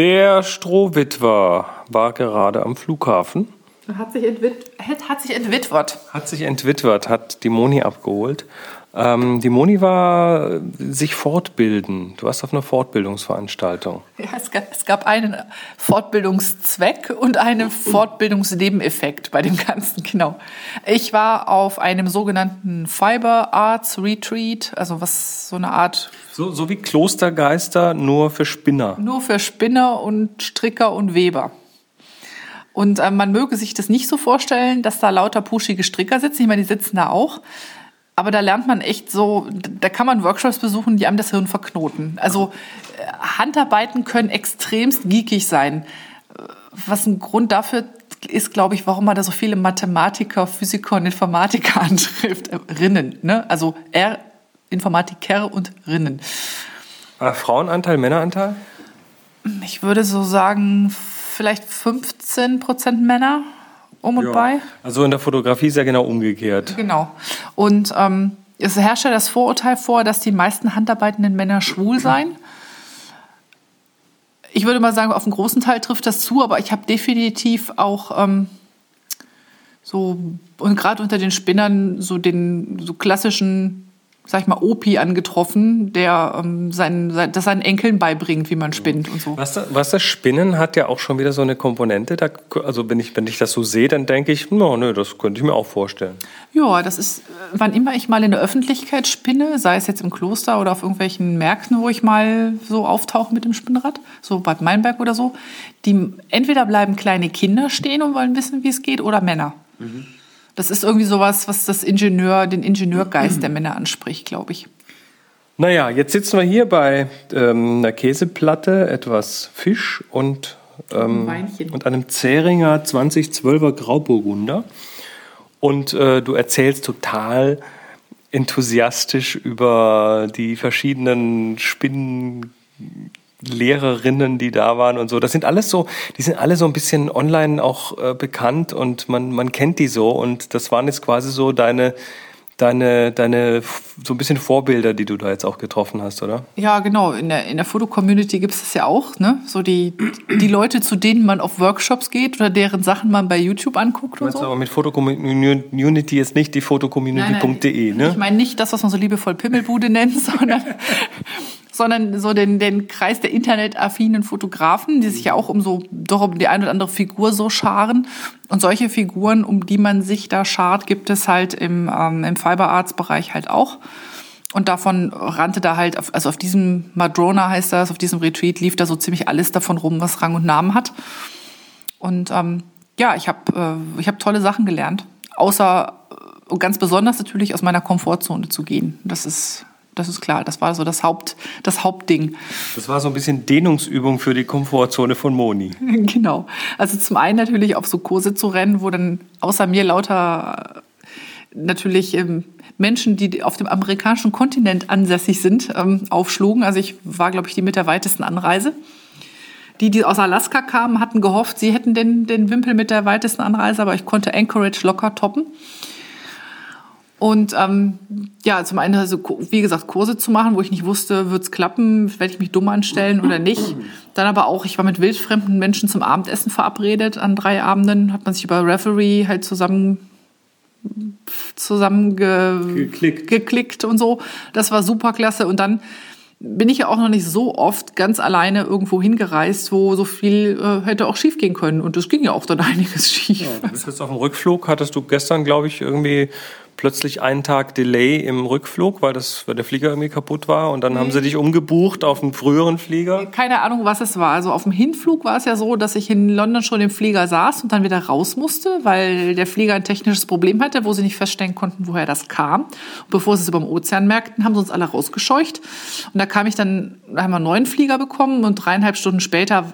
Der Strohwitwer war gerade am Flughafen. Hat sich, entwit hat sich entwitwert. Hat sich entwitwert, hat die Moni abgeholt. Ähm, die Moni war sich fortbilden. Du warst auf einer Fortbildungsveranstaltung. Ja, es gab, es gab einen Fortbildungszweck und einen Fortbildungsnebeneffekt bei dem Ganzen, genau. Ich war auf einem sogenannten Fiber Arts Retreat, also was so eine Art. So, so wie Klostergeister, nur für Spinner. Nur für Spinner und Stricker und Weber. Und äh, man möge sich das nicht so vorstellen, dass da lauter puschige Stricker sitzen. Ich meine, die sitzen da auch. Aber da lernt man echt so, da kann man Workshops besuchen, die einem das Hirn verknoten. Also äh, Handarbeiten können extremst geekig sein. Was ein Grund dafür ist, glaube ich, warum man da so viele Mathematiker, Physiker und Informatiker antrifft. Äh, Rinnen, ne? Also R, Informatiker und Rinnen. Äh, Frauenanteil, Männeranteil? Ich würde so sagen, vielleicht 15 Prozent Männer um und ja. bei. Also in der Fotografie ist ja genau umgekehrt. Genau. Und ähm, es herrscht ja das Vorurteil vor, dass die meisten handarbeitenden Männer schwul seien. Ich würde mal sagen, auf einen großen Teil trifft das zu, aber ich habe definitiv auch ähm, so, und gerade unter den Spinnern, so den so klassischen sag ich mal, Opi angetroffen, der ähm, sein, sein, das seinen Enkeln beibringt, wie man spinnt und so. Was, was das Spinnen hat ja auch schon wieder so eine Komponente. Da, also wenn ich, wenn ich das so sehe, dann denke ich, no, nö, das könnte ich mir auch vorstellen. Ja, das ist, wann immer ich mal in der Öffentlichkeit spinne, sei es jetzt im Kloster oder auf irgendwelchen Märkten, wo ich mal so auftauche mit dem Spinnrad, so Bad Meinberg oder so, die entweder bleiben kleine Kinder stehen und wollen wissen, wie es geht, oder Männer. Mhm. Das ist irgendwie sowas, was das Ingenieur, den Ingenieurgeist der Männer anspricht, glaube ich. Naja, jetzt sitzen wir hier bei ähm, einer Käseplatte, etwas Fisch und, ähm, und einem Zähringer 2012er Grauburgunder. Und äh, du erzählst total enthusiastisch über die verschiedenen Spinnen. Lehrerinnen, die da waren und so. Das sind alles so, die sind alle so ein bisschen online auch äh, bekannt und man, man kennt die so und das waren jetzt quasi so deine, deine, deine so ein bisschen Vorbilder, die du da jetzt auch getroffen hast, oder? Ja, genau. In der, in der Foto-Community gibt es das ja auch, ne? So die, die Leute, zu denen man auf Workshops geht oder deren Sachen man bei YouTube anguckt und so. aber mit Foto-Community ist nicht die fotocommunity.de, ne? Ich meine nicht das, was man so liebevoll Pimmelbude nennt, sondern sondern so den, den Kreis der internetaffinen Fotografen, die sich ja auch um so doch um die eine oder andere Figur so scharen. Und solche Figuren, um die man sich da schart, gibt es halt im, ähm, im Fiber Arts Bereich halt auch. Und davon rannte da halt, also auf diesem Madrona heißt das, auf diesem Retreat lief da so ziemlich alles davon rum, was Rang und Namen hat. Und ähm, ja, ich habe äh, hab tolle Sachen gelernt. Außer und ganz besonders natürlich aus meiner Komfortzone zu gehen. Das ist das ist klar. Das war so das, Haupt, das Hauptding. Das war so ein bisschen Dehnungsübung für die Komfortzone von Moni. genau. Also zum einen natürlich auf so Kurse zu rennen, wo dann außer mir lauter äh, natürlich ähm, Menschen, die auf dem amerikanischen Kontinent ansässig sind, ähm, aufschlugen. Also ich war, glaube ich, die mit der weitesten Anreise. Die, die aus Alaska kamen, hatten gehofft, sie hätten den, den Wimpel mit der weitesten Anreise, aber ich konnte Anchorage locker toppen. Und ähm, ja, zum einen, also, wie gesagt, Kurse zu machen, wo ich nicht wusste, wird's klappen, werde ich mich dumm anstellen oder nicht. Dann aber auch, ich war mit wildfremden Menschen zum Abendessen verabredet an drei Abenden, hat man sich über Referee halt zusammen zusammen ge geklickt. geklickt und so. Das war super klasse. Und dann bin ich ja auch noch nicht so oft ganz alleine irgendwo hingereist, wo so viel äh, hätte auch schief gehen können. Und es ging ja auch dann einiges schief. Ja, du bist jetzt auf dem Rückflug, hattest du gestern, glaube ich, irgendwie plötzlich einen Tag Delay im Rückflug, weil, das, weil der Flieger irgendwie kaputt war. Und dann mhm. haben sie dich umgebucht auf einen früheren Flieger. Keine Ahnung, was es war. Also auf dem Hinflug war es ja so, dass ich in London schon im Flieger saß und dann wieder raus musste, weil der Flieger ein technisches Problem hatte, wo sie nicht feststellen konnten, woher das kam. Und bevor sie es über dem Ozean merkten, haben sie uns alle rausgescheucht. Und da kam ich dann, da haben wir einen neuen Flieger bekommen und dreieinhalb Stunden später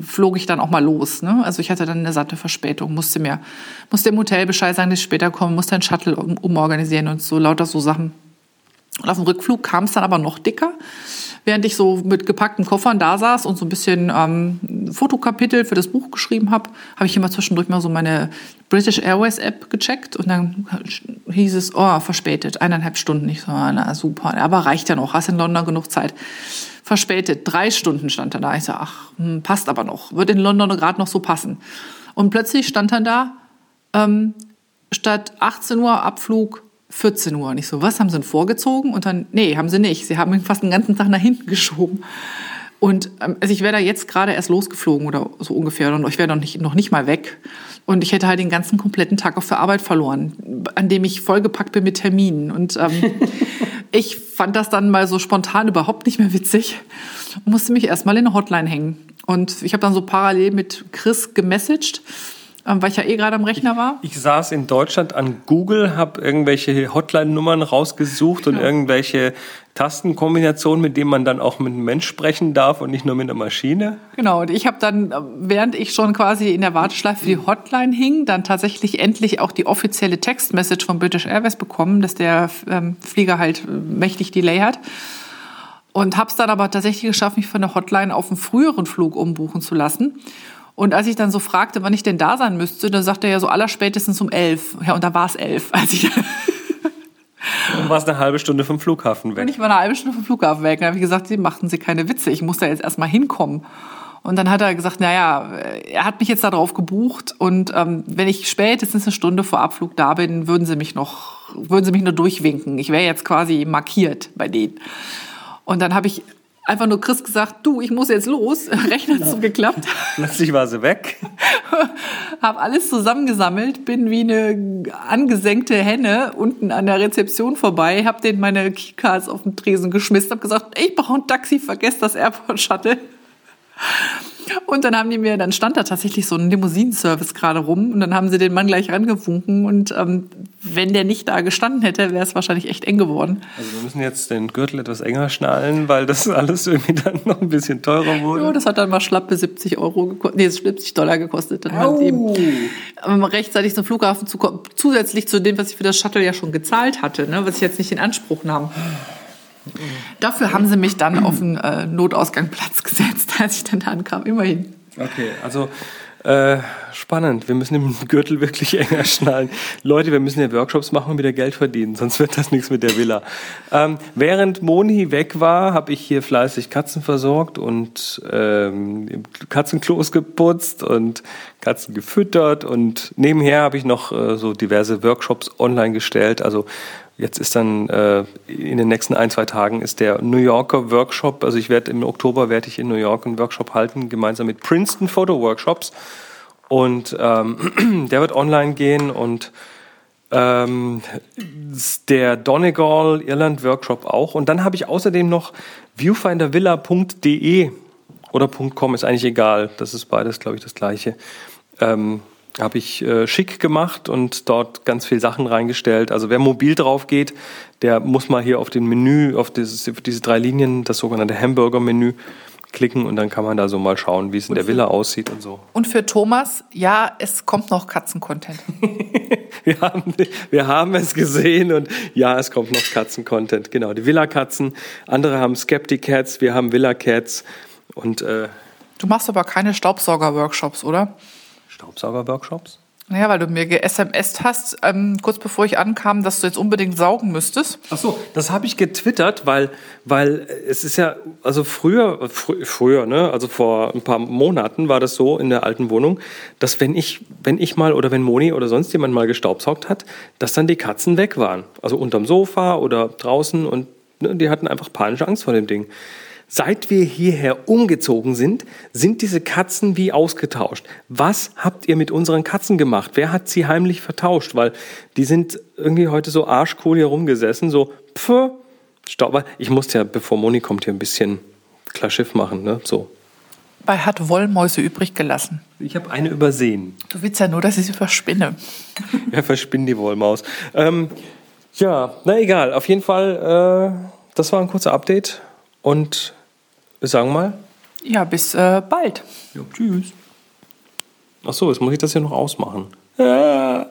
flog ich dann auch mal los. Ne? Also ich hatte dann eine satte Verspätung, musste mir, musste im Hotel Bescheid sagen, dass ich später komme, musste ein Shuttle um, umorganisieren und so lauter so Sachen. Und auf dem Rückflug kam es dann aber noch dicker. Während ich so mit gepackten Koffern da saß und so ein bisschen ähm, Fotokapitel für das Buch geschrieben habe, habe ich immer zwischendurch mal so meine British Airways App gecheckt und dann hieß es, oh, verspätet, eineinhalb Stunden. Ich so, na super, aber reicht ja noch, hast in London genug Zeit. Verspätet, drei Stunden stand er da. Ich so, ach, hm, passt aber noch, wird in London gerade noch so passen. Und plötzlich stand dann da, ähm, statt 18 Uhr Abflug 14 Uhr. Und ich so, was, haben sie denn vorgezogen? Und dann, nee, haben sie nicht. Sie haben ihn fast den ganzen Tag nach hinten geschoben. Und ähm, also ich wäre da jetzt gerade erst losgeflogen oder so ungefähr. Und ich wäre noch nicht, noch nicht mal weg. Und ich hätte halt den ganzen kompletten Tag auf der Arbeit verloren, an dem ich vollgepackt bin mit Terminen. Und ähm, ich fand das dann mal so spontan überhaupt nicht mehr witzig und musste mich erstmal in eine Hotline hängen. Und ich habe dann so parallel mit Chris gemessaged weil ich ja eh gerade am Rechner war. Ich, ich, saß in Deutschland an Google, habe irgendwelche Hotline-Nummern rausgesucht und ja. irgendwelche Tastenkombinationen, mit denen man dann auch mit einem Mensch sprechen darf und nicht nur mit einer Maschine. Genau, und ich habe dann, äh, während ich schon quasi in der Warteschleife für die Hotline hing, dann tatsächlich endlich auch die offizielle Textmessage von British Airways bekommen, dass der ähm, Flieger halt äh, mächtig Delay hat. Und habe es dann aber tatsächlich geschafft, mich von der Hotline auf einen früheren Flug umbuchen zu lassen. Und als ich dann so fragte, wann ich denn da sein müsste, dann sagte er ja so allerspätestens um elf. Ja, und da war es elf. Als ich und warst eine halbe Stunde vom Flughafen weg. Und ich war eine halbe Stunde vom Flughafen weg. Und dann habe ich gesagt, Sie machten Sie keine Witze. Ich muss da jetzt erstmal hinkommen. Und dann hat er gesagt, naja, er hat mich jetzt darauf gebucht und ähm, wenn ich spätestens eine Stunde vor Abflug da bin, würden sie mich noch, würden sie mich nur durchwinken. Ich wäre jetzt quasi markiert bei denen. Und dann habe ich einfach nur Chris gesagt, du, ich muss jetzt los. Rechner hat so geklappt. Plötzlich war sie weg. hab alles zusammengesammelt, bin wie eine angesenkte Henne unten an der Rezeption vorbei, hab den meine Keycards auf den Tresen geschmissen, hab gesagt, ich brauche ein Taxi, vergesst das Airport Shuttle. Und dann haben die mir, dann stand da tatsächlich so ein Limousinenservice gerade rum und dann haben sie den Mann gleich rangewunken und ähm, wenn der nicht da gestanden hätte, wäre es wahrscheinlich echt eng geworden. Also wir müssen jetzt den Gürtel etwas enger schnallen, weil das alles irgendwie dann noch ein bisschen teurer wurde. Ja, das hat dann mal schlappe 70 Euro gekostet, nee, 70 Dollar gekostet. Dann halt eben ähm, rechtzeitig zum Flughafen zu kommen, zusätzlich zu dem, was ich für das Shuttle ja schon gezahlt hatte, ne, was ich jetzt nicht in Anspruch nahm. Dafür haben sie mich dann auf den äh, Notausgangplatz gesetzt, als ich dann da ankam. Immerhin. Okay, also äh, spannend. Wir müssen den Gürtel wirklich enger schnallen. Leute, wir müssen ja Workshops machen und wieder Geld verdienen, sonst wird das nichts mit der Villa. Ähm, während Moni weg war, habe ich hier fleißig Katzen versorgt und ähm, Katzenklos geputzt und Katzen gefüttert und nebenher habe ich noch äh, so diverse Workshops online gestellt. Also Jetzt ist dann äh, in den nächsten ein, zwei Tagen ist der New Yorker Workshop. Also ich werde im Oktober werde ich in New York einen Workshop halten, gemeinsam mit Princeton Photo Workshops. Und ähm, der wird online gehen und ähm, der Donegal Irland Workshop auch. Und dann habe ich außerdem noch viewfindervilla.de oder .com ist eigentlich egal. Das ist beides, glaube ich, das gleiche. Ähm, habe ich äh, schick gemacht und dort ganz viele Sachen reingestellt. Also wer mobil drauf geht, der muss mal hier auf den Menü, auf, dieses, auf diese drei Linien, das sogenannte Hamburger-Menü klicken und dann kann man da so mal schauen, wie es in der Villa aussieht und so. Und für Thomas, ja, es kommt noch Katzen-Content. wir, haben, wir haben es gesehen und ja, es kommt noch Katzen-Content. Genau, die Villa-Katzen. Andere haben Skeptic Cats, wir haben Villa-Cats und äh, Du machst aber keine Staubsauger-Workshops, oder? Staubsauger-Workshops? Naja, weil du mir ge-SMS hast, ähm, kurz bevor ich ankam, dass du jetzt unbedingt saugen müsstest. Ach so, das habe ich getwittert, weil, weil es ist ja, also früher, fr früher, ne, also vor ein paar Monaten war das so in der alten Wohnung, dass wenn ich, wenn ich mal oder wenn Moni oder sonst jemand mal gestaubsaugt hat, dass dann die Katzen weg waren. Also unterm Sofa oder draußen und ne, die hatten einfach panische Angst vor dem Ding. Seit wir hierher umgezogen sind, sind diese Katzen wie ausgetauscht. Was habt ihr mit unseren Katzen gemacht? Wer hat sie heimlich vertauscht? Weil die sind irgendwie heute so arschcool hier rumgesessen, so pff, Stauber. Ich musste ja, bevor Moni kommt, hier ein bisschen klar Schiff machen, ne? So. Bei hat Wollmäuse übrig gelassen. Ich habe eine übersehen. Du willst ja nur, dass ich sie verspinne. ja, verspinn die Wollmaus. Ähm, ja, na egal. Auf jeden Fall, äh, das war ein kurzer Update und wir sagen mal. Ja, bis äh, bald. Ja, tschüss. Ach so, jetzt muss ich das hier noch ausmachen. Ja.